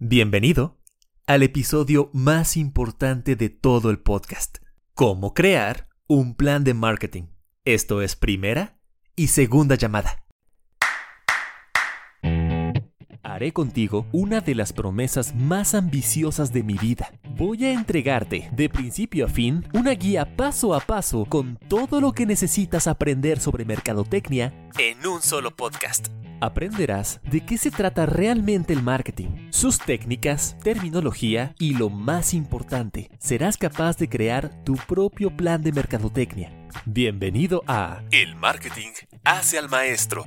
Bienvenido al episodio más importante de todo el podcast. Cómo crear un plan de marketing. Esto es primera y segunda llamada. Haré contigo una de las promesas más ambiciosas de mi vida. Voy a entregarte, de principio a fin, una guía paso a paso con todo lo que necesitas aprender sobre mercadotecnia en un solo podcast aprenderás de qué se trata realmente el marketing, sus técnicas, terminología y lo más importante, serás capaz de crear tu propio plan de mercadotecnia. Bienvenido a El Marketing hace al maestro,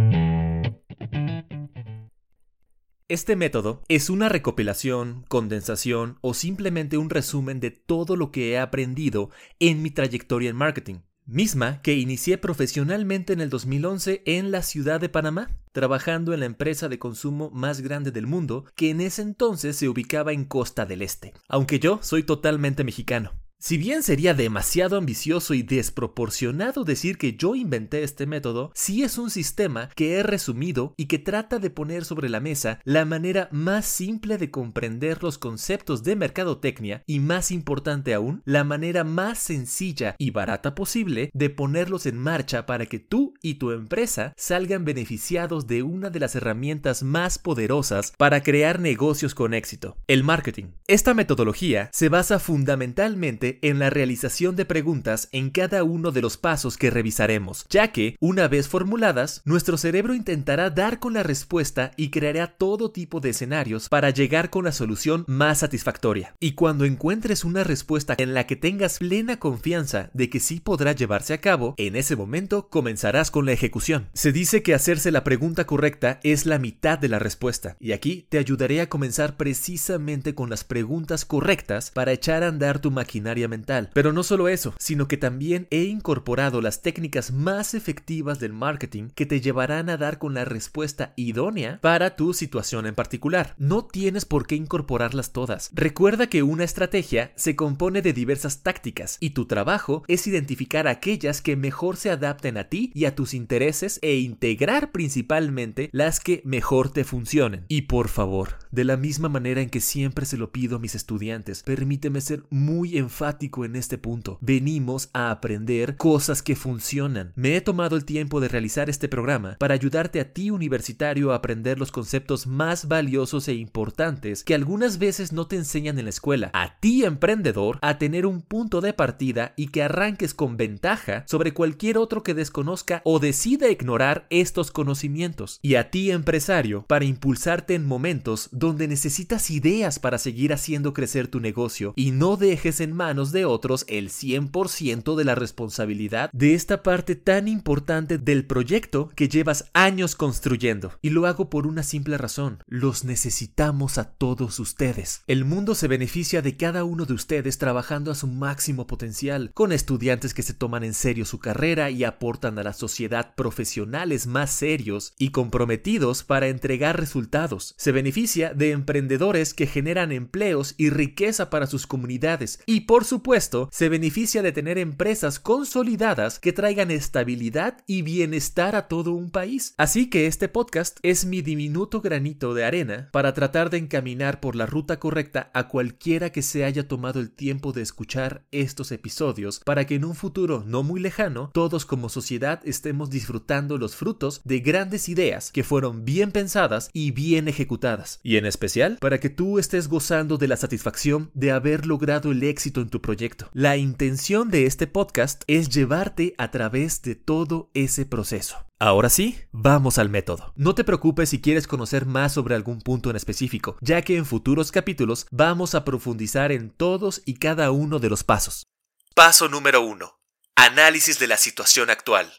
Este método es una recopilación, condensación o simplemente un resumen de todo lo que he aprendido en mi trayectoria en marketing misma que inicié profesionalmente en el 2011 en la ciudad de Panamá, trabajando en la empresa de consumo más grande del mundo, que en ese entonces se ubicaba en Costa del Este, aunque yo soy totalmente mexicano. Si bien sería demasiado ambicioso y desproporcionado decir que yo inventé este método, sí es un sistema que he resumido y que trata de poner sobre la mesa la manera más simple de comprender los conceptos de mercadotecnia y más importante aún, la manera más sencilla y barata posible de ponerlos en marcha para que tú y tu empresa salgan beneficiados de una de las herramientas más poderosas para crear negocios con éxito, el marketing. Esta metodología se basa fundamentalmente en la realización de preguntas en cada uno de los pasos que revisaremos, ya que, una vez formuladas, nuestro cerebro intentará dar con la respuesta y creará todo tipo de escenarios para llegar con la solución más satisfactoria. Y cuando encuentres una respuesta en la que tengas plena confianza de que sí podrá llevarse a cabo, en ese momento comenzarás con la ejecución. Se dice que hacerse la pregunta correcta es la mitad de la respuesta, y aquí te ayudaré a comenzar precisamente con las preguntas correctas para echar a andar tu maquinaria mental. Pero no solo eso, sino que también he incorporado las técnicas más efectivas del marketing que te llevarán a dar con la respuesta idónea para tu situación en particular. No tienes por qué incorporarlas todas. Recuerda que una estrategia se compone de diversas tácticas y tu trabajo es identificar aquellas que mejor se adapten a ti y a tus intereses e integrar principalmente las que mejor te funcionen. Y por favor, de la misma manera en que siempre se lo pido a mis estudiantes, permíteme ser muy enfático en este punto. Venimos a aprender cosas que funcionan. Me he tomado el tiempo de realizar este programa para ayudarte a ti universitario a aprender los conceptos más valiosos e importantes que algunas veces no te enseñan en la escuela. A ti emprendedor a tener un punto de partida y que arranques con ventaja sobre cualquier otro que desconozca o decida ignorar estos conocimientos. Y a ti empresario para impulsarte en momentos donde necesitas ideas para seguir haciendo crecer tu negocio y no dejes en manos de otros el 100% de la responsabilidad de esta parte tan importante del proyecto que llevas años construyendo. Y lo hago por una simple razón, los necesitamos a todos ustedes. El mundo se beneficia de cada uno de ustedes trabajando a su máximo potencial, con estudiantes que se toman en serio su carrera y aportan a la sociedad profesionales más serios y comprometidos para entregar resultados. Se beneficia de emprendedores que generan empleos y riqueza para sus comunidades y por supuesto, se beneficia de tener empresas consolidadas que traigan estabilidad y bienestar a todo un país. Así que este podcast es mi diminuto granito de arena para tratar de encaminar por la ruta correcta a cualquiera que se haya tomado el tiempo de escuchar estos episodios para que en un futuro no muy lejano todos como sociedad estemos disfrutando los frutos de grandes ideas que fueron bien pensadas y bien ejecutadas. Y especial para que tú estés gozando de la satisfacción de haber logrado el éxito en tu proyecto. La intención de este podcast es llevarte a través de todo ese proceso. Ahora sí, vamos al método. No te preocupes si quieres conocer más sobre algún punto en específico, ya que en futuros capítulos vamos a profundizar en todos y cada uno de los pasos. Paso número 1. Análisis de la situación actual.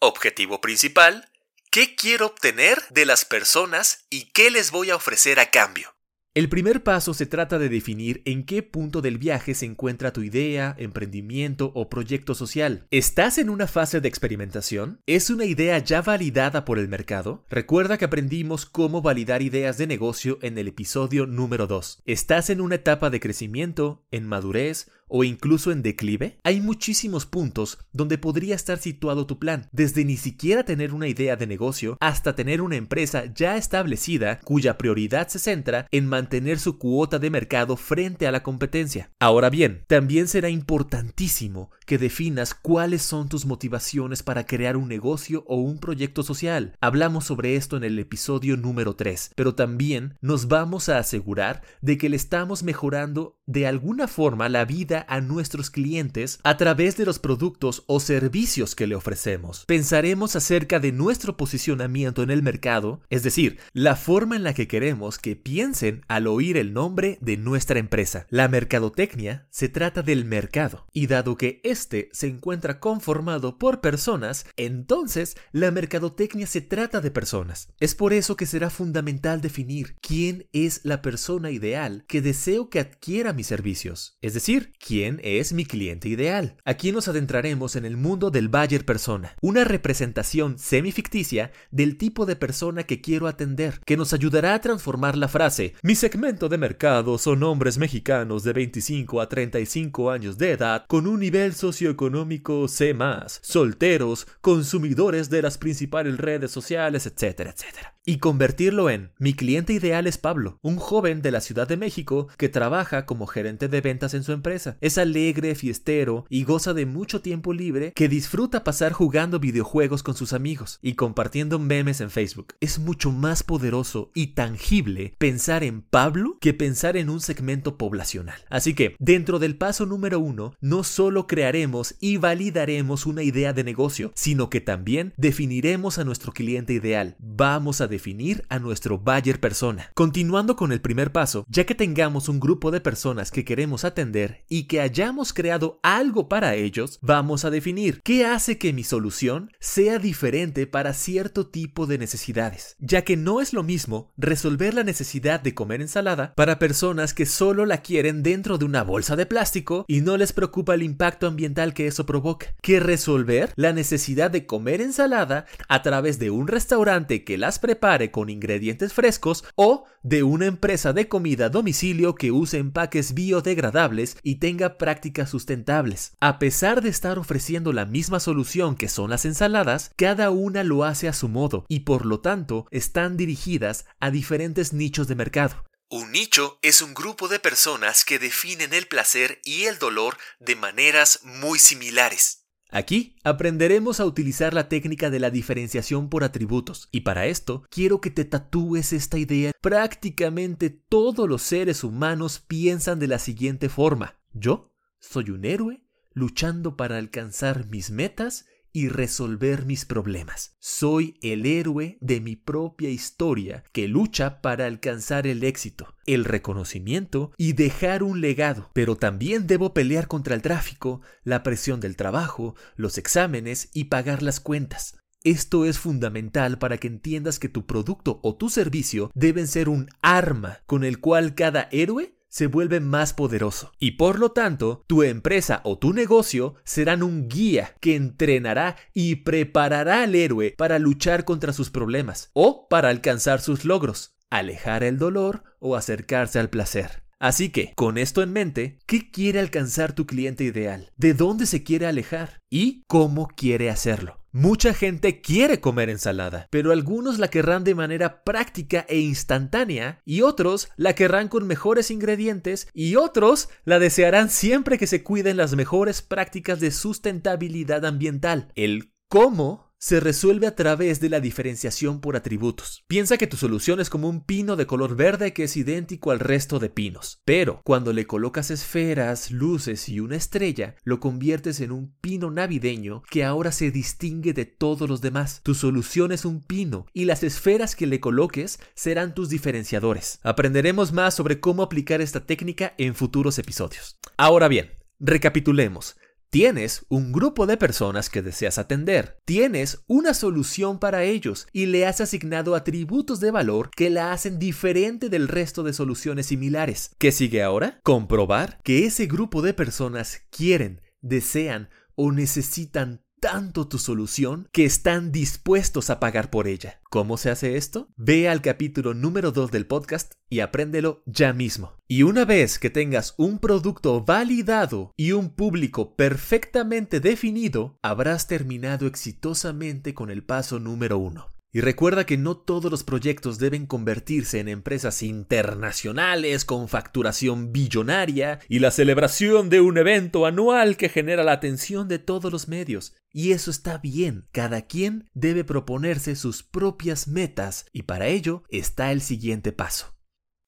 Objetivo principal. ¿Qué quiero obtener de las personas y qué les voy a ofrecer a cambio? El primer paso se trata de definir en qué punto del viaje se encuentra tu idea, emprendimiento o proyecto social. ¿Estás en una fase de experimentación? ¿Es una idea ya validada por el mercado? Recuerda que aprendimos cómo validar ideas de negocio en el episodio número 2. ¿Estás en una etapa de crecimiento, en madurez o incluso en declive? Hay muchísimos puntos donde podría estar situado tu plan, desde ni siquiera tener una idea de negocio hasta tener una empresa ya establecida cuya prioridad se centra en mantener su cuota de mercado frente a la competencia. Ahora bien, también será importantísimo que definas cuáles son tus motivaciones para crear un negocio o un proyecto social. Hablamos sobre esto en el episodio número 3, pero también nos vamos a asegurar de que le estamos mejorando de alguna forma la vida a nuestros clientes a través de los productos o servicios que le ofrecemos. Pensaremos acerca de nuestro posicionamiento en el mercado, es decir, la forma en la que queremos que piensen al oír el nombre de nuestra empresa. La mercadotecnia se trata del mercado, y dado que éste se encuentra conformado por personas, entonces la mercadotecnia se trata de personas. Es por eso que será fundamental definir quién es la persona ideal que deseo que adquiera mis servicios, es decir, quién es mi cliente ideal. Aquí nos adentraremos en el mundo del buyer persona, una representación semificticia del tipo de persona que quiero atender, que nos ayudará a transformar la frase mi segmento de mercado son hombres mexicanos de 25 a 35 años de edad con un nivel socioeconómico C+, solteros, consumidores de las principales redes sociales, etcétera, etcétera y convertirlo en mi cliente ideal es Pablo, un joven de la Ciudad de México que trabaja como gerente de ventas en su empresa. Es alegre, fiestero y goza de mucho tiempo libre que disfruta pasar jugando videojuegos con sus amigos y compartiendo memes en Facebook. Es mucho más poderoso y tangible pensar en Pablo que pensar en un segmento poblacional. Así que, dentro del paso número uno, no solo crearemos y validaremos una idea de negocio, sino que también definiremos a nuestro cliente ideal. Vamos a definir a nuestro buyer persona. Continuando con el primer paso, ya que tengamos un grupo de personas que queremos atender y que hayamos creado algo para ellos, vamos a definir qué hace que mi solución sea diferente para cierto tipo de necesidades, ya que no es lo mismo resolver la necesidad de comer ensalada para personas que solo la quieren dentro de una bolsa de plástico y no les preocupa el impacto ambiental que eso provoca, que resolver la necesidad de comer ensalada a través de un restaurante que las prepara con ingredientes frescos o de una empresa de comida a domicilio que use empaques biodegradables y tenga prácticas sustentables. A pesar de estar ofreciendo la misma solución que son las ensaladas, cada una lo hace a su modo y por lo tanto están dirigidas a diferentes nichos de mercado. Un nicho es un grupo de personas que definen el placer y el dolor de maneras muy similares. Aquí aprenderemos a utilizar la técnica de la diferenciación por atributos y para esto quiero que te tatúes esta idea. Prácticamente todos los seres humanos piensan de la siguiente forma. Yo soy un héroe luchando para alcanzar mis metas y resolver mis problemas. Soy el héroe de mi propia historia que lucha para alcanzar el éxito, el reconocimiento y dejar un legado. Pero también debo pelear contra el tráfico, la presión del trabajo, los exámenes y pagar las cuentas. Esto es fundamental para que entiendas que tu producto o tu servicio deben ser un arma con el cual cada héroe se vuelve más poderoso. Y por lo tanto, tu empresa o tu negocio serán un guía que entrenará y preparará al héroe para luchar contra sus problemas o para alcanzar sus logros, alejar el dolor o acercarse al placer. Así que, con esto en mente, ¿qué quiere alcanzar tu cliente ideal? ¿De dónde se quiere alejar? ¿Y cómo quiere hacerlo? Mucha gente quiere comer ensalada, pero algunos la querrán de manera práctica e instantánea y otros la querrán con mejores ingredientes y otros la desearán siempre que se cuiden las mejores prácticas de sustentabilidad ambiental. El cómo se resuelve a través de la diferenciación por atributos. Piensa que tu solución es como un pino de color verde que es idéntico al resto de pinos, pero cuando le colocas esferas, luces y una estrella, lo conviertes en un pino navideño que ahora se distingue de todos los demás. Tu solución es un pino y las esferas que le coloques serán tus diferenciadores. Aprenderemos más sobre cómo aplicar esta técnica en futuros episodios. Ahora bien, recapitulemos. Tienes un grupo de personas que deseas atender. Tienes una solución para ellos y le has asignado atributos de valor que la hacen diferente del resto de soluciones similares. ¿Qué sigue ahora? Comprobar que ese grupo de personas quieren, desean o necesitan tanto tu solución que están dispuestos a pagar por ella. ¿Cómo se hace esto? Ve al capítulo número 2 del podcast y apréndelo ya mismo. Y una vez que tengas un producto validado y un público perfectamente definido, habrás terminado exitosamente con el paso número 1. Y recuerda que no todos los proyectos deben convertirse en empresas internacionales con facturación billonaria y la celebración de un evento anual que genera la atención de todos los medios. Y eso está bien, cada quien debe proponerse sus propias metas y para ello está el siguiente paso.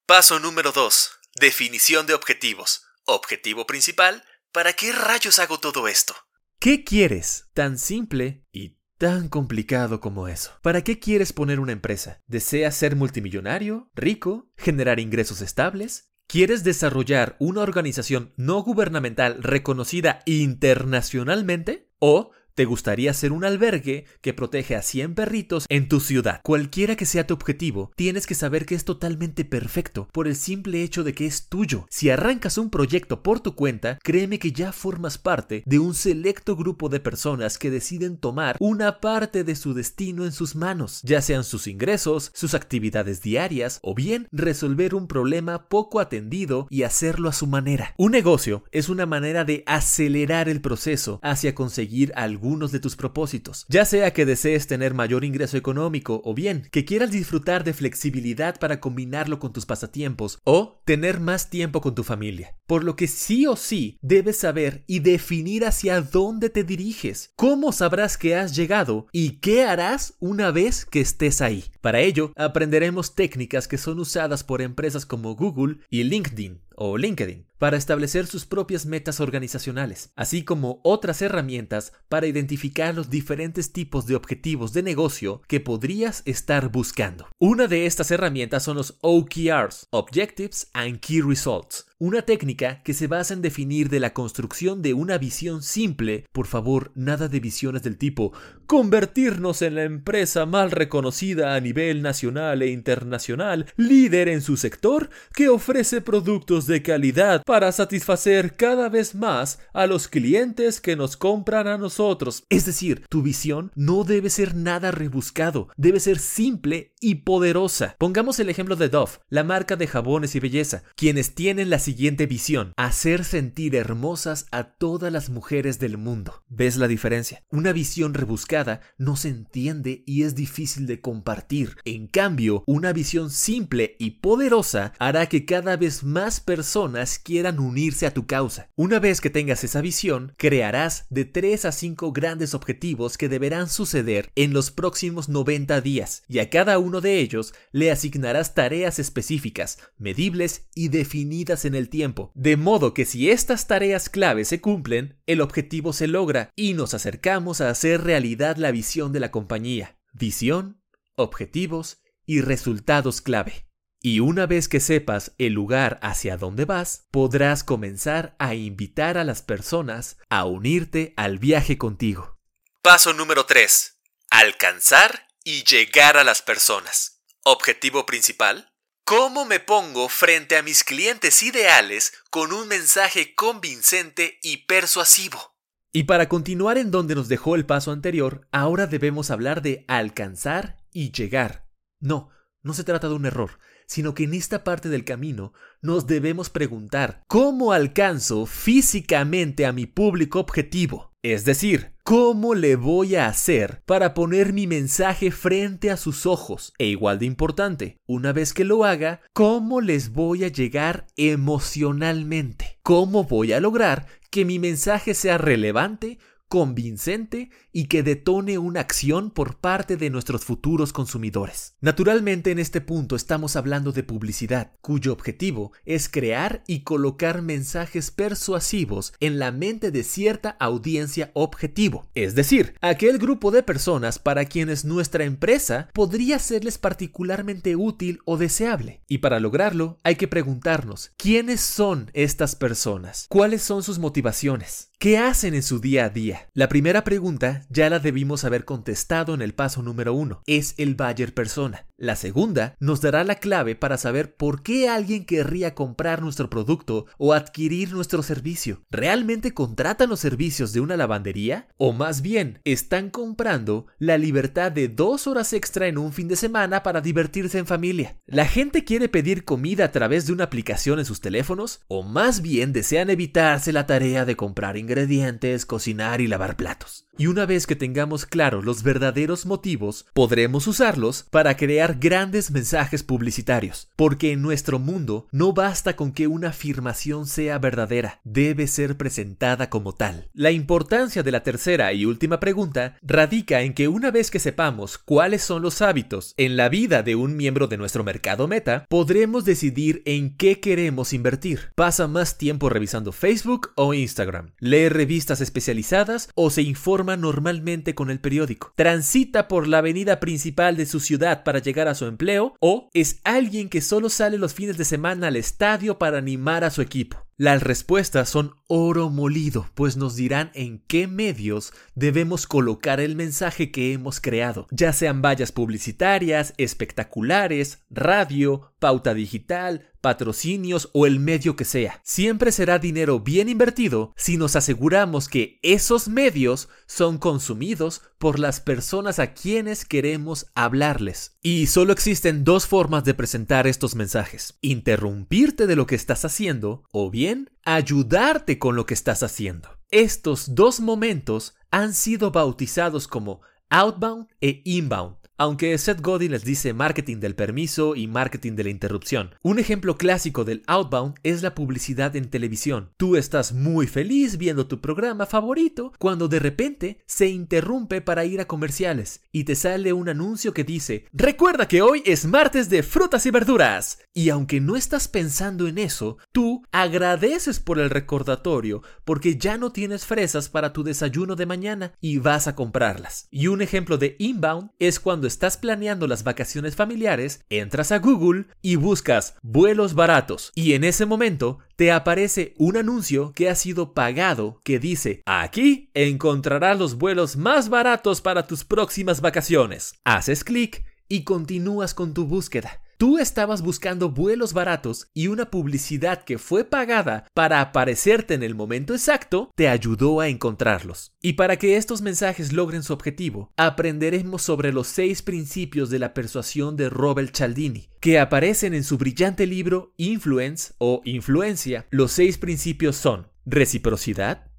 Paso número 2. Definición de objetivos. Objetivo principal. ¿Para qué rayos hago todo esto? ¿Qué quieres? Tan simple y tan complicado como eso. ¿Para qué quieres poner una empresa? ¿Deseas ser multimillonario, rico, generar ingresos estables? ¿Quieres desarrollar una organización no gubernamental reconocida internacionalmente? ¿O ¿Te gustaría ser un albergue que protege a 100 perritos en tu ciudad? Cualquiera que sea tu objetivo, tienes que saber que es totalmente perfecto por el simple hecho de que es tuyo. Si arrancas un proyecto por tu cuenta, créeme que ya formas parte de un selecto grupo de personas que deciden tomar una parte de su destino en sus manos, ya sean sus ingresos, sus actividades diarias o bien resolver un problema poco atendido y hacerlo a su manera. Un negocio es una manera de acelerar el proceso hacia conseguir algún algunos de tus propósitos, ya sea que desees tener mayor ingreso económico o bien que quieras disfrutar de flexibilidad para combinarlo con tus pasatiempos o tener más tiempo con tu familia. Por lo que sí o sí debes saber y definir hacia dónde te diriges, cómo sabrás que has llegado y qué harás una vez que estés ahí. Para ello, aprenderemos técnicas que son usadas por empresas como Google y LinkedIn o LinkedIn para establecer sus propias metas organizacionales, así como otras herramientas para identificar los diferentes tipos de objetivos de negocio que podrías estar buscando. Una de estas herramientas son los OKRs, Objectives and Key Results, una técnica que se basa en definir de la construcción de una visión simple, por favor, nada de visiones del tipo convertirnos en la empresa mal reconocida a nivel nacional e internacional, líder en su sector, que ofrece productos de calidad para satisfacer cada vez más a los clientes que nos compran a nosotros. Es decir, tu visión no debe ser nada rebuscado, debe ser simple y poderosa. Pongamos el ejemplo de Dove, la marca de jabones y belleza, quienes tienen la siguiente visión, hacer sentir hermosas a todas las mujeres del mundo. ¿Ves la diferencia? Una visión rebuscada no se entiende y es difícil de compartir. En cambio, una visión simple y poderosa hará que cada vez más personas quieran unirse a tu causa. Una vez que tengas esa visión, crearás de 3 a 5 grandes objetivos que deberán suceder en los próximos 90 días y a cada uno de ellos le asignarás tareas específicas, medibles y definidas en el tiempo, de modo que si estas tareas claves se cumplen, el objetivo se logra y nos acercamos a hacer realidad la visión de la compañía. Visión, objetivos y resultados clave. Y una vez que sepas el lugar hacia donde vas, podrás comenzar a invitar a las personas a unirte al viaje contigo. Paso número 3. Alcanzar y llegar a las personas. Objetivo principal. ¿Cómo me pongo frente a mis clientes ideales con un mensaje convincente y persuasivo? Y para continuar en donde nos dejó el paso anterior, ahora debemos hablar de alcanzar y llegar. No, no se trata de un error, sino que en esta parte del camino nos debemos preguntar, ¿cómo alcanzo físicamente a mi público objetivo? Es decir, ¿cómo le voy a hacer para poner mi mensaje frente a sus ojos? E igual de importante, una vez que lo haga, ¿cómo les voy a llegar emocionalmente? ¿Cómo voy a lograr que mi mensaje sea relevante, convincente y que detone una acción por parte de nuestros futuros consumidores. Naturalmente en este punto estamos hablando de publicidad, cuyo objetivo es crear y colocar mensajes persuasivos en la mente de cierta audiencia objetivo, es decir, aquel grupo de personas para quienes nuestra empresa podría serles particularmente útil o deseable. Y para lograrlo hay que preguntarnos, ¿quiénes son estas personas? ¿Cuáles son sus motivaciones? ¿Qué hacen en su día a día? La primera pregunta ya la debimos haber contestado en el paso número uno. Es el buyer persona. La segunda nos dará la clave para saber por qué alguien querría comprar nuestro producto o adquirir nuestro servicio. ¿Realmente contratan los servicios de una lavandería? ¿O más bien están comprando la libertad de dos horas extra en un fin de semana para divertirse en familia? ¿La gente quiere pedir comida a través de una aplicación en sus teléfonos? ¿O más bien desean evitarse la tarea de comprar ingredientes, cocinar y lavar platos? Y una vez que tengamos claros los verdaderos motivos, podremos usarlos para crear grandes mensajes publicitarios. Porque en nuestro mundo no basta con que una afirmación sea verdadera, debe ser presentada como tal. La importancia de la tercera y última pregunta radica en que una vez que sepamos cuáles son los hábitos en la vida de un miembro de nuestro mercado meta, podremos decidir en qué queremos invertir. Pasa más tiempo revisando Facebook o Instagram, lee revistas especializadas o se informa normalmente con el periódico. Transita por la avenida principal de su ciudad para llegar a su empleo o es alguien que solo sale los fines de semana al estadio para animar a su equipo. Las respuestas son oro molido, pues nos dirán en qué medios debemos colocar el mensaje que hemos creado, ya sean vallas publicitarias, espectaculares, radio, pauta digital, patrocinios o el medio que sea. Siempre será dinero bien invertido si nos aseguramos que esos medios son consumidos por las personas a quienes queremos hablarles. Y solo existen dos formas de presentar estos mensajes. Interrumpirte de lo que estás haciendo o bien ayudarte con lo que estás haciendo. Estos dos momentos han sido bautizados como outbound e inbound aunque Seth Godin les dice marketing del permiso y marketing de la interrupción. Un ejemplo clásico del outbound es la publicidad en televisión. Tú estás muy feliz viendo tu programa favorito cuando de repente se interrumpe para ir a comerciales y te sale un anuncio que dice, recuerda que hoy es martes de frutas y verduras. Y aunque no estás pensando en eso, tú agradeces por el recordatorio porque ya no tienes fresas para tu desayuno de mañana y vas a comprarlas. Y un ejemplo de inbound es estás planeando las vacaciones familiares, entras a Google y buscas vuelos baratos y en ese momento te aparece un anuncio que ha sido pagado que dice, aquí encontrarás los vuelos más baratos para tus próximas vacaciones. Haces clic y continúas con tu búsqueda. Tú estabas buscando vuelos baratos y una publicidad que fue pagada para aparecerte en el momento exacto te ayudó a encontrarlos. Y para que estos mensajes logren su objetivo, aprenderemos sobre los seis principios de la persuasión de Robert Cialdini, que aparecen en su brillante libro Influence o Influencia. Los seis principios son reciprocidad,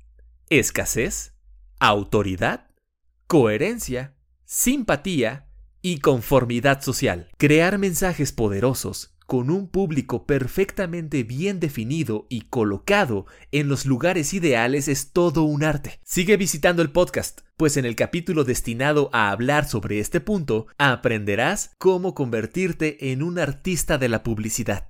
escasez, autoridad, coherencia, simpatía, y conformidad social. Crear mensajes poderosos con un público perfectamente bien definido y colocado en los lugares ideales es todo un arte. Sigue visitando el podcast, pues en el capítulo destinado a hablar sobre este punto aprenderás cómo convertirte en un artista de la publicidad.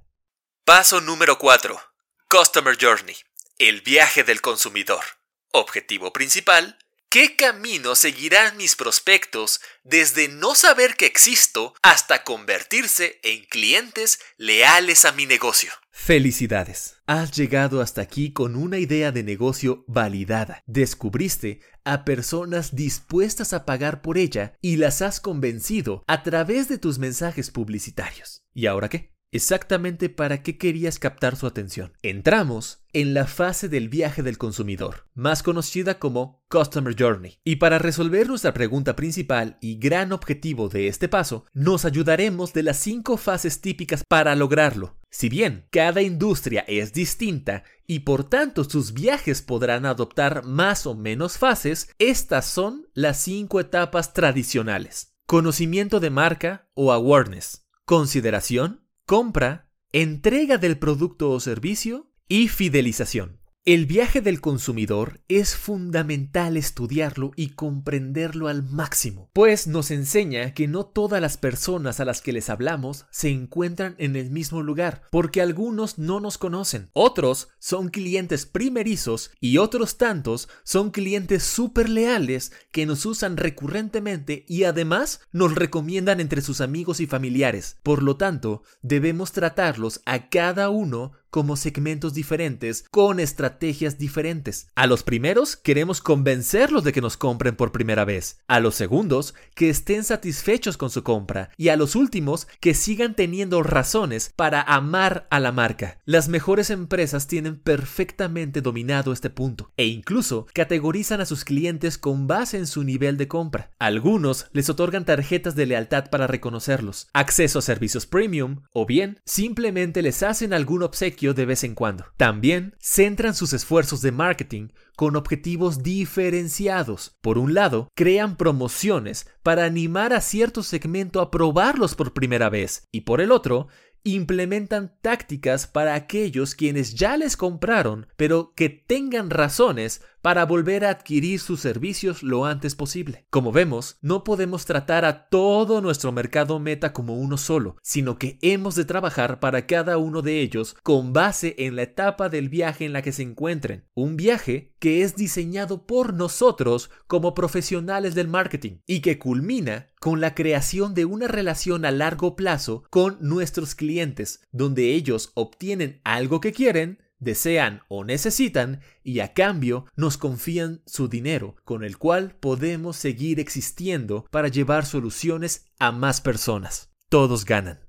Paso número 4. Customer Journey. El viaje del consumidor. Objetivo principal, ¿Qué camino seguirán mis prospectos desde no saber que existo hasta convertirse en clientes leales a mi negocio? Felicidades. Has llegado hasta aquí con una idea de negocio validada. Descubriste a personas dispuestas a pagar por ella y las has convencido a través de tus mensajes publicitarios. ¿Y ahora qué? Exactamente para qué querías captar su atención. Entramos en la fase del viaje del consumidor, más conocida como Customer Journey. Y para resolver nuestra pregunta principal y gran objetivo de este paso, nos ayudaremos de las cinco fases típicas para lograrlo. Si bien cada industria es distinta y por tanto sus viajes podrán adoptar más o menos fases, estas son las cinco etapas tradicionales. Conocimiento de marca o awareness, consideración, compra, entrega del producto o servicio y fidelización. El viaje del consumidor es fundamental estudiarlo y comprenderlo al máximo, pues nos enseña que no todas las personas a las que les hablamos se encuentran en el mismo lugar, porque algunos no nos conocen, otros son clientes primerizos y otros tantos son clientes súper leales que nos usan recurrentemente y además nos recomiendan entre sus amigos y familiares. Por lo tanto, debemos tratarlos a cada uno como segmentos diferentes con estrategias diferentes. A los primeros queremos convencerlos de que nos compren por primera vez. A los segundos que estén satisfechos con su compra. Y a los últimos que sigan teniendo razones para amar a la marca. Las mejores empresas tienen perfectamente dominado este punto e incluso categorizan a sus clientes con base en su nivel de compra. Algunos les otorgan tarjetas de lealtad para reconocerlos, acceso a servicios premium o bien simplemente les hacen algún obsequio de vez en cuando. También centran sus esfuerzos de marketing con objetivos diferenciados. Por un lado, crean promociones para animar a cierto segmento a probarlos por primera vez y por el otro, implementan tácticas para aquellos quienes ya les compraron, pero que tengan razones para volver a adquirir sus servicios lo antes posible. Como vemos, no podemos tratar a todo nuestro mercado meta como uno solo, sino que hemos de trabajar para cada uno de ellos con base en la etapa del viaje en la que se encuentren. Un viaje que es diseñado por nosotros como profesionales del marketing y que culmina con la creación de una relación a largo plazo con nuestros clientes, donde ellos obtienen algo que quieren, desean o necesitan y a cambio nos confían su dinero, con el cual podemos seguir existiendo para llevar soluciones a más personas. Todos ganan.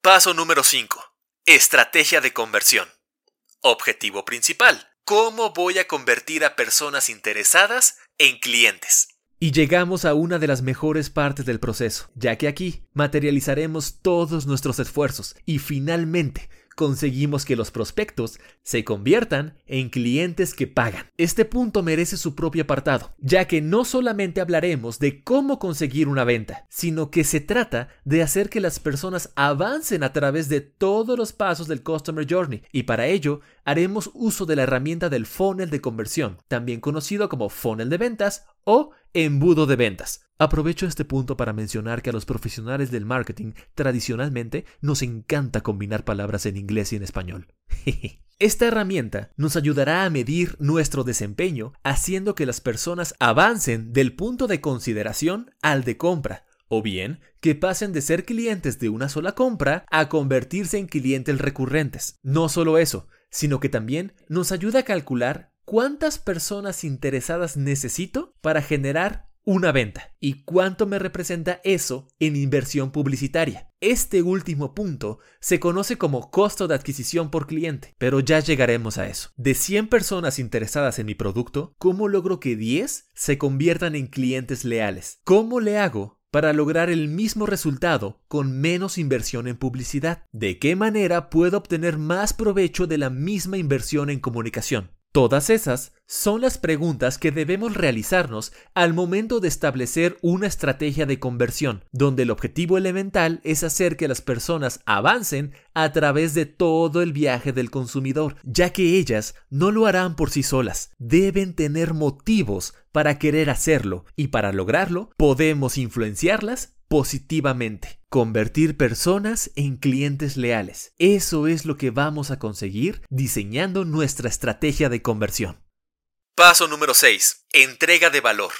Paso número 5. Estrategia de conversión. Objetivo principal. ¿Cómo voy a convertir a personas interesadas en clientes? Y llegamos a una de las mejores partes del proceso, ya que aquí materializaremos todos nuestros esfuerzos y finalmente conseguimos que los prospectos se conviertan en clientes que pagan. Este punto merece su propio apartado, ya que no solamente hablaremos de cómo conseguir una venta, sino que se trata de hacer que las personas avancen a través de todos los pasos del Customer Journey y para ello haremos uso de la herramienta del funnel de conversión, también conocido como funnel de ventas o embudo de ventas. Aprovecho este punto para mencionar que a los profesionales del marketing tradicionalmente nos encanta combinar palabras en inglés y en español. Esta herramienta nos ayudará a medir nuestro desempeño haciendo que las personas avancen del punto de consideración al de compra, o bien que pasen de ser clientes de una sola compra a convertirse en clientes recurrentes. No solo eso, sino que también nos ayuda a calcular cuántas personas interesadas necesito para generar una venta y cuánto me representa eso en inversión publicitaria. Este último punto se conoce como costo de adquisición por cliente, pero ya llegaremos a eso. De 100 personas interesadas en mi producto, ¿cómo logro que 10 se conviertan en clientes leales? ¿Cómo le hago para lograr el mismo resultado con menos inversión en publicidad? ¿De qué manera puedo obtener más provecho de la misma inversión en comunicación? Todas esas son las preguntas que debemos realizarnos al momento de establecer una estrategia de conversión, donde el objetivo elemental es hacer que las personas avancen a través de todo el viaje del consumidor, ya que ellas no lo harán por sí solas, deben tener motivos para querer hacerlo y para lograrlo podemos influenciarlas positivamente. Convertir personas en clientes leales. Eso es lo que vamos a conseguir diseñando nuestra estrategia de conversión. Paso número 6. Entrega de valor.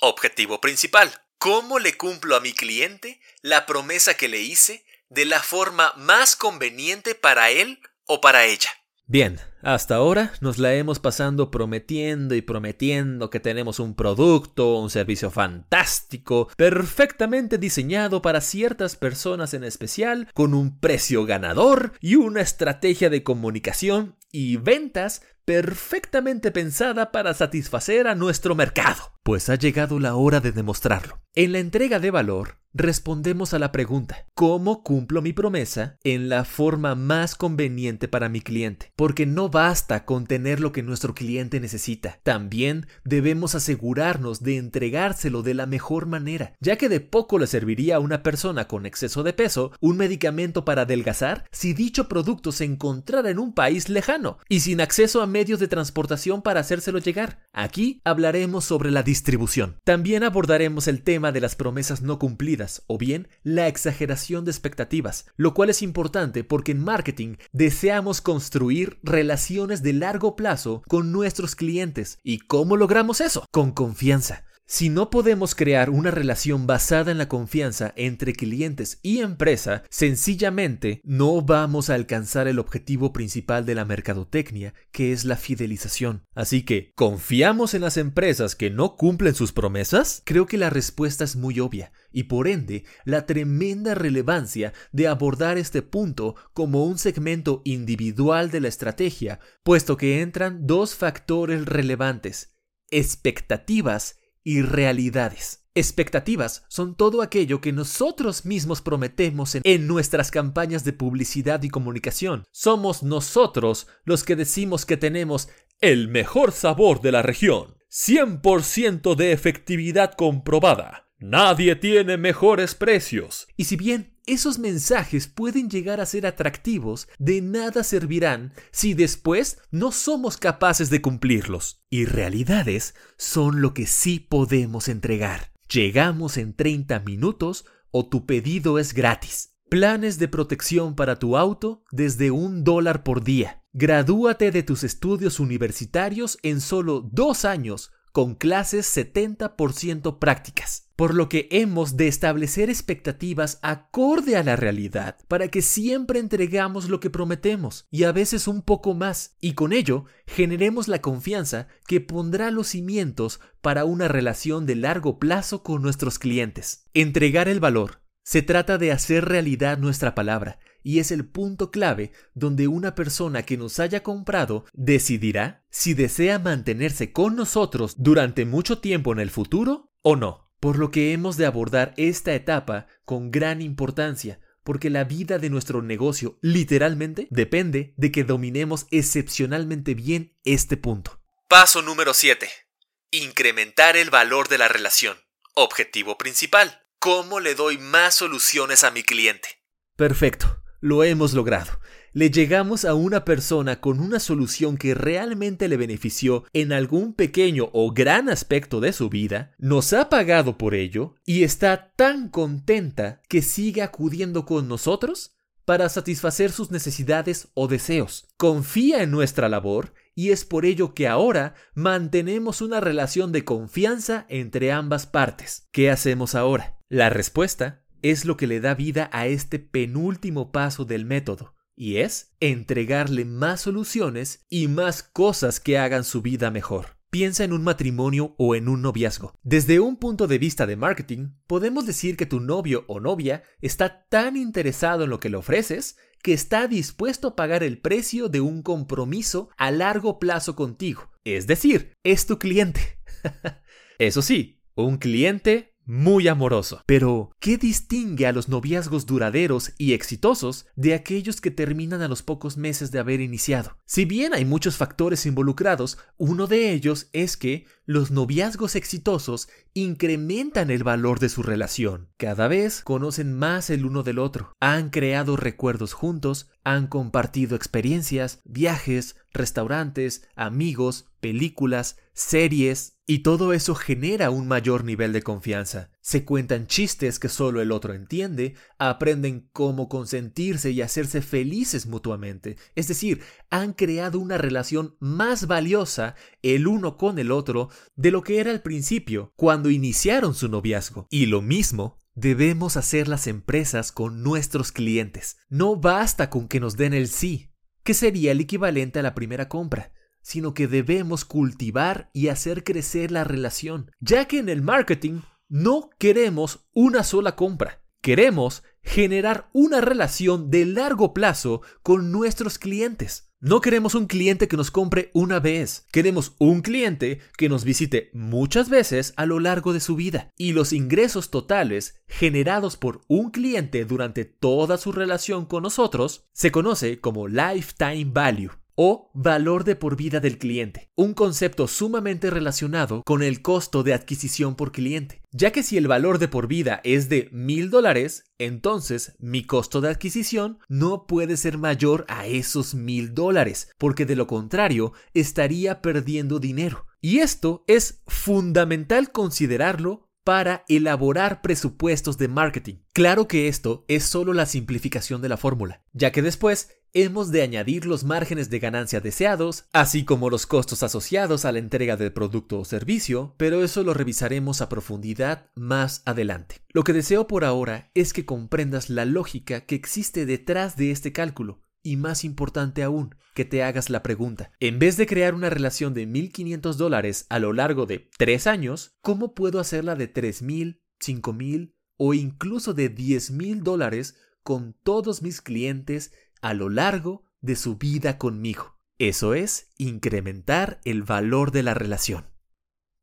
Objetivo principal. ¿Cómo le cumplo a mi cliente la promesa que le hice de la forma más conveniente para él o para ella? Bien, hasta ahora nos la hemos pasando prometiendo y prometiendo que tenemos un producto, un servicio fantástico, perfectamente diseñado para ciertas personas en especial, con un precio ganador y una estrategia de comunicación y ventas perfectamente pensada para satisfacer a nuestro mercado. Pues ha llegado la hora de demostrarlo. En la entrega de valor, respondemos a la pregunta, ¿cómo cumplo mi promesa en la forma más conveniente para mi cliente? Porque no basta con tener lo que nuestro cliente necesita, también debemos asegurarnos de entregárselo de la mejor manera, ya que de poco le serviría a una persona con exceso de peso un medicamento para adelgazar si dicho producto se encontrara en un país lejano y sin acceso a medios de transportación para hacérselo llegar. Aquí hablaremos sobre la distribución. También abordaremos el tema de las promesas no cumplidas o bien la exageración de expectativas, lo cual es importante porque en marketing deseamos construir relaciones de largo plazo con nuestros clientes. ¿Y cómo logramos eso? Con confianza. Si no podemos crear una relación basada en la confianza entre clientes y empresa, sencillamente no vamos a alcanzar el objetivo principal de la mercadotecnia, que es la fidelización. Así que, ¿confiamos en las empresas que no cumplen sus promesas? Creo que la respuesta es muy obvia, y por ende, la tremenda relevancia de abordar este punto como un segmento individual de la estrategia, puesto que entran dos factores relevantes, expectativas y realidades. Expectativas son todo aquello que nosotros mismos prometemos en, nuestras campañas de publicidad y comunicación. Somos nosotros los que decimos que tenemos el mejor sabor de la región, 100% de efectividad comprobada. Nadie tiene mejores precios. Y si bien esos mensajes pueden llegar a ser atractivos, de nada servirán si después no somos capaces de cumplirlos. Y realidades son lo que sí podemos entregar. Llegamos en 30 minutos o tu pedido es gratis. Planes de protección para tu auto desde un dólar por día. Gradúate de tus estudios universitarios en solo dos años con clases 70% prácticas, por lo que hemos de establecer expectativas acorde a la realidad para que siempre entregamos lo que prometemos y a veces un poco más, y con ello generemos la confianza que pondrá los cimientos para una relación de largo plazo con nuestros clientes. Entregar el valor. Se trata de hacer realidad nuestra palabra y es el punto clave donde una persona que nos haya comprado decidirá si desea mantenerse con nosotros durante mucho tiempo en el futuro o no. Por lo que hemos de abordar esta etapa con gran importancia, porque la vida de nuestro negocio literalmente depende de que dominemos excepcionalmente bien este punto. Paso número 7. Incrementar el valor de la relación. Objetivo principal. ¿Cómo le doy más soluciones a mi cliente? Perfecto. Lo hemos logrado. Le llegamos a una persona con una solución que realmente le benefició en algún pequeño o gran aspecto de su vida, nos ha pagado por ello y está tan contenta que sigue acudiendo con nosotros para satisfacer sus necesidades o deseos. Confía en nuestra labor y es por ello que ahora mantenemos una relación de confianza entre ambas partes. ¿Qué hacemos ahora? La respuesta es lo que le da vida a este penúltimo paso del método, y es entregarle más soluciones y más cosas que hagan su vida mejor. Piensa en un matrimonio o en un noviazgo. Desde un punto de vista de marketing, podemos decir que tu novio o novia está tan interesado en lo que le ofreces que está dispuesto a pagar el precio de un compromiso a largo plazo contigo. Es decir, es tu cliente. Eso sí, un cliente muy amoroso. Pero, ¿qué distingue a los noviazgos duraderos y exitosos de aquellos que terminan a los pocos meses de haber iniciado? Si bien hay muchos factores involucrados, uno de ellos es que los noviazgos exitosos incrementan el valor de su relación. Cada vez conocen más el uno del otro, han creado recuerdos juntos, han compartido experiencias, viajes, restaurantes, amigos, películas, series, y todo eso genera un mayor nivel de confianza. Se cuentan chistes que solo el otro entiende, aprenden cómo consentirse y hacerse felices mutuamente. Es decir, han creado una relación más valiosa el uno con el otro de lo que era al principio, cuando iniciaron su noviazgo. Y lo mismo debemos hacer las empresas con nuestros clientes. No basta con que nos den el sí, que sería el equivalente a la primera compra sino que debemos cultivar y hacer crecer la relación, ya que en el marketing no queremos una sola compra, queremos generar una relación de largo plazo con nuestros clientes. No queremos un cliente que nos compre una vez, queremos un cliente que nos visite muchas veces a lo largo de su vida. Y los ingresos totales generados por un cliente durante toda su relación con nosotros se conoce como lifetime value o valor de por vida del cliente, un concepto sumamente relacionado con el costo de adquisición por cliente, ya que si el valor de por vida es de mil dólares, entonces mi costo de adquisición no puede ser mayor a esos mil dólares, porque de lo contrario estaría perdiendo dinero. Y esto es fundamental considerarlo para elaborar presupuestos de marketing. Claro que esto es solo la simplificación de la fórmula, ya que después hemos de añadir los márgenes de ganancia deseados, así como los costos asociados a la entrega del producto o servicio, pero eso lo revisaremos a profundidad más adelante. Lo que deseo por ahora es que comprendas la lógica que existe detrás de este cálculo, y más importante aún, que te hagas la pregunta. En vez de crear una relación de 1.500 dólares a lo largo de 3 años, ¿cómo puedo hacerla de 3.000, 5.000 o incluso de 10.000 dólares con todos mis clientes a lo largo de su vida conmigo? Eso es incrementar el valor de la relación.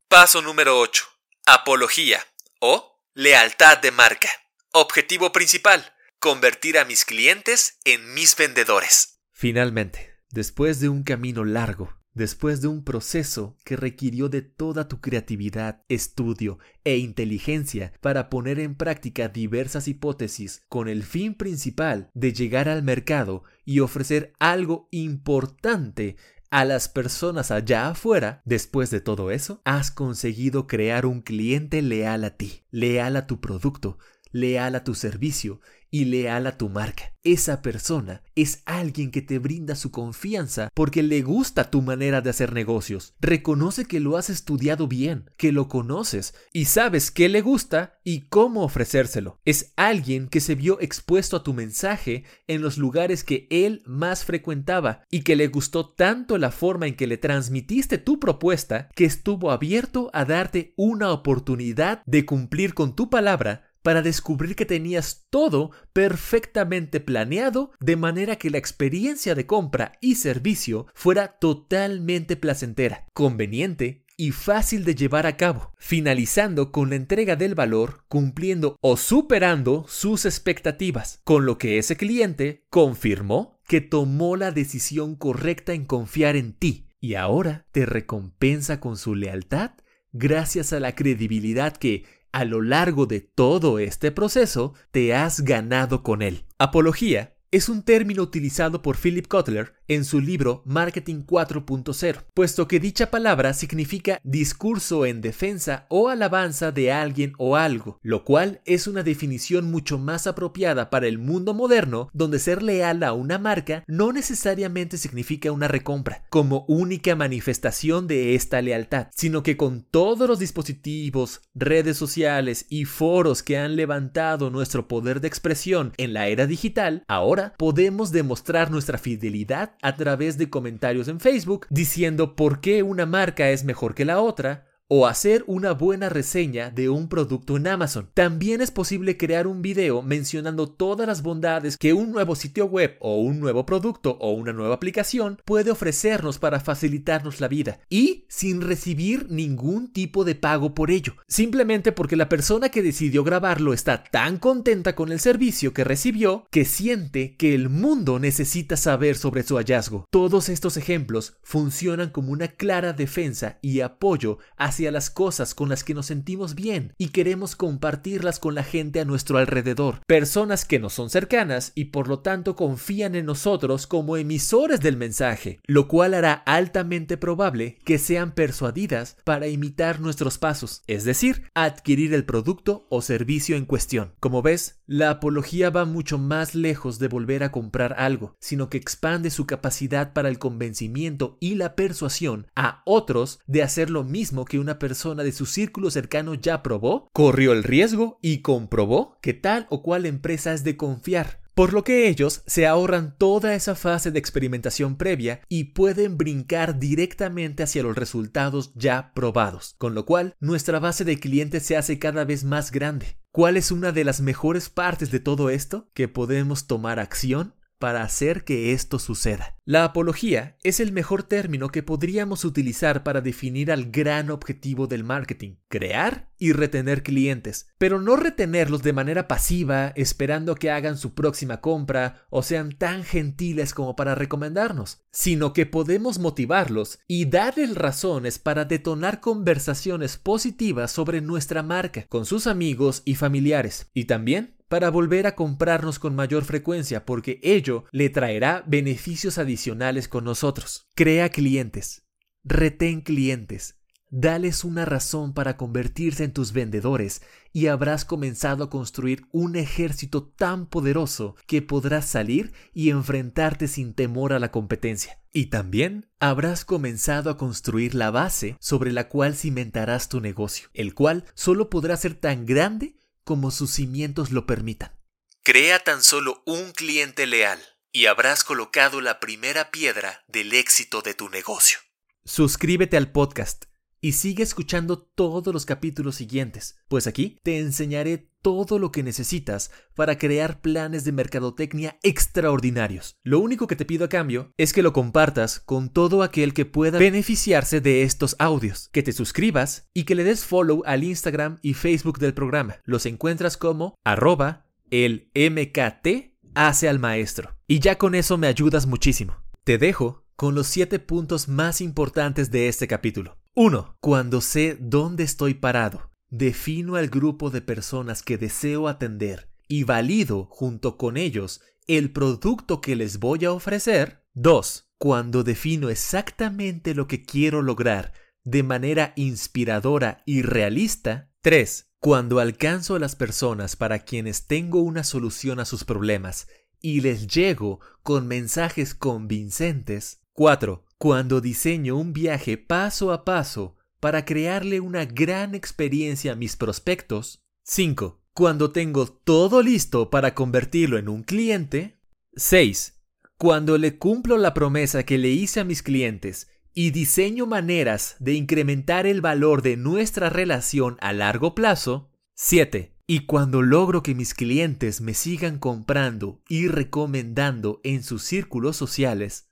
Paso número 8. Apología o lealtad de marca. Objetivo principal convertir a mis clientes en mis vendedores. Finalmente, después de un camino largo, después de un proceso que requirió de toda tu creatividad, estudio e inteligencia para poner en práctica diversas hipótesis con el fin principal de llegar al mercado y ofrecer algo importante a las personas allá afuera, después de todo eso, has conseguido crear un cliente leal a ti, leal a tu producto, leal a tu servicio y leal a tu marca. Esa persona es alguien que te brinda su confianza porque le gusta tu manera de hacer negocios. Reconoce que lo has estudiado bien, que lo conoces y sabes qué le gusta y cómo ofrecérselo. Es alguien que se vio expuesto a tu mensaje en los lugares que él más frecuentaba y que le gustó tanto la forma en que le transmitiste tu propuesta que estuvo abierto a darte una oportunidad de cumplir con tu palabra para descubrir que tenías todo perfectamente planeado de manera que la experiencia de compra y servicio fuera totalmente placentera, conveniente y fácil de llevar a cabo, finalizando con la entrega del valor, cumpliendo o superando sus expectativas, con lo que ese cliente confirmó que tomó la decisión correcta en confiar en ti y ahora te recompensa con su lealtad gracias a la credibilidad que a lo largo de todo este proceso te has ganado con él. Apología es un término utilizado por Philip Kotler en su libro Marketing 4.0, puesto que dicha palabra significa discurso en defensa o alabanza de alguien o algo, lo cual es una definición mucho más apropiada para el mundo moderno, donde ser leal a una marca no necesariamente significa una recompra, como única manifestación de esta lealtad, sino que con todos los dispositivos, redes sociales y foros que han levantado nuestro poder de expresión en la era digital, ahora podemos demostrar nuestra fidelidad a través de comentarios en Facebook diciendo por qué una marca es mejor que la otra o hacer una buena reseña de un producto en Amazon. También es posible crear un video mencionando todas las bondades que un nuevo sitio web o un nuevo producto o una nueva aplicación puede ofrecernos para facilitarnos la vida y sin recibir ningún tipo de pago por ello. Simplemente porque la persona que decidió grabarlo está tan contenta con el servicio que recibió que siente que el mundo necesita saber sobre su hallazgo. Todos estos ejemplos funcionan como una clara defensa y apoyo a hacia las cosas con las que nos sentimos bien y queremos compartirlas con la gente a nuestro alrededor, personas que nos son cercanas y por lo tanto confían en nosotros como emisores del mensaje, lo cual hará altamente probable que sean persuadidas para imitar nuestros pasos, es decir, adquirir el producto o servicio en cuestión. Como ves, la apología va mucho más lejos de volver a comprar algo, sino que expande su capacidad para el convencimiento y la persuasión a otros de hacer lo mismo que una persona de su círculo cercano ya probó, corrió el riesgo y comprobó que tal o cual empresa es de confiar. Por lo que ellos se ahorran toda esa fase de experimentación previa y pueden brincar directamente hacia los resultados ya probados, con lo cual nuestra base de clientes se hace cada vez más grande. ¿Cuál es una de las mejores partes de todo esto? Que podemos tomar acción para hacer que esto suceda. La apología es el mejor término que podríamos utilizar para definir al gran objetivo del marketing, crear y retener clientes, pero no retenerlos de manera pasiva esperando que hagan su próxima compra o sean tan gentiles como para recomendarnos, sino que podemos motivarlos y darles razones para detonar conversaciones positivas sobre nuestra marca con sus amigos y familiares, y también para volver a comprarnos con mayor frecuencia porque ello le traerá beneficios adicionales con nosotros. Crea clientes, retén clientes, dales una razón para convertirse en tus vendedores y habrás comenzado a construir un ejército tan poderoso que podrás salir y enfrentarte sin temor a la competencia. Y también habrás comenzado a construir la base sobre la cual cimentarás tu negocio, el cual solo podrá ser tan grande como sus cimientos lo permitan. Crea tan solo un cliente leal y habrás colocado la primera piedra del éxito de tu negocio. Suscríbete al podcast y sigue escuchando todos los capítulos siguientes, pues aquí te enseñaré todo lo que necesitas para crear planes de mercadotecnia extraordinarios. Lo único que te pido a cambio es que lo compartas con todo aquel que pueda beneficiarse de estos audios, que te suscribas y que le des follow al Instagram y Facebook del programa. Los encuentras como arroba el MKT hace al maestro. Y ya con eso me ayudas muchísimo. Te dejo con los siete puntos más importantes de este capítulo. 1. Cuando sé dónde estoy parado, defino al grupo de personas que deseo atender y valido junto con ellos el producto que les voy a ofrecer. 2. Cuando defino exactamente lo que quiero lograr de manera inspiradora y realista. 3. Cuando alcanzo a las personas para quienes tengo una solución a sus problemas y les llego con mensajes convincentes. 4. Cuando diseño un viaje paso a paso para crearle una gran experiencia a mis prospectos. 5. Cuando tengo todo listo para convertirlo en un cliente. 6. Cuando le cumplo la promesa que le hice a mis clientes y diseño maneras de incrementar el valor de nuestra relación a largo plazo. 7. Y cuando logro que mis clientes me sigan comprando y recomendando en sus círculos sociales.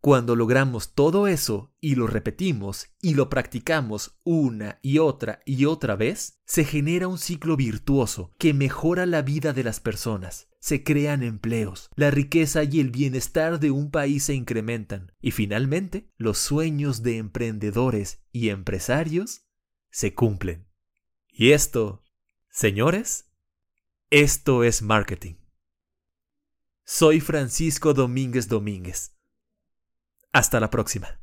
Cuando logramos todo eso y lo repetimos y lo practicamos una y otra y otra vez, se genera un ciclo virtuoso que mejora la vida de las personas, se crean empleos, la riqueza y el bienestar de un país se incrementan y finalmente los sueños de emprendedores y empresarios se cumplen. Y esto, señores, esto es marketing. Soy Francisco Domínguez Domínguez hasta la próxima.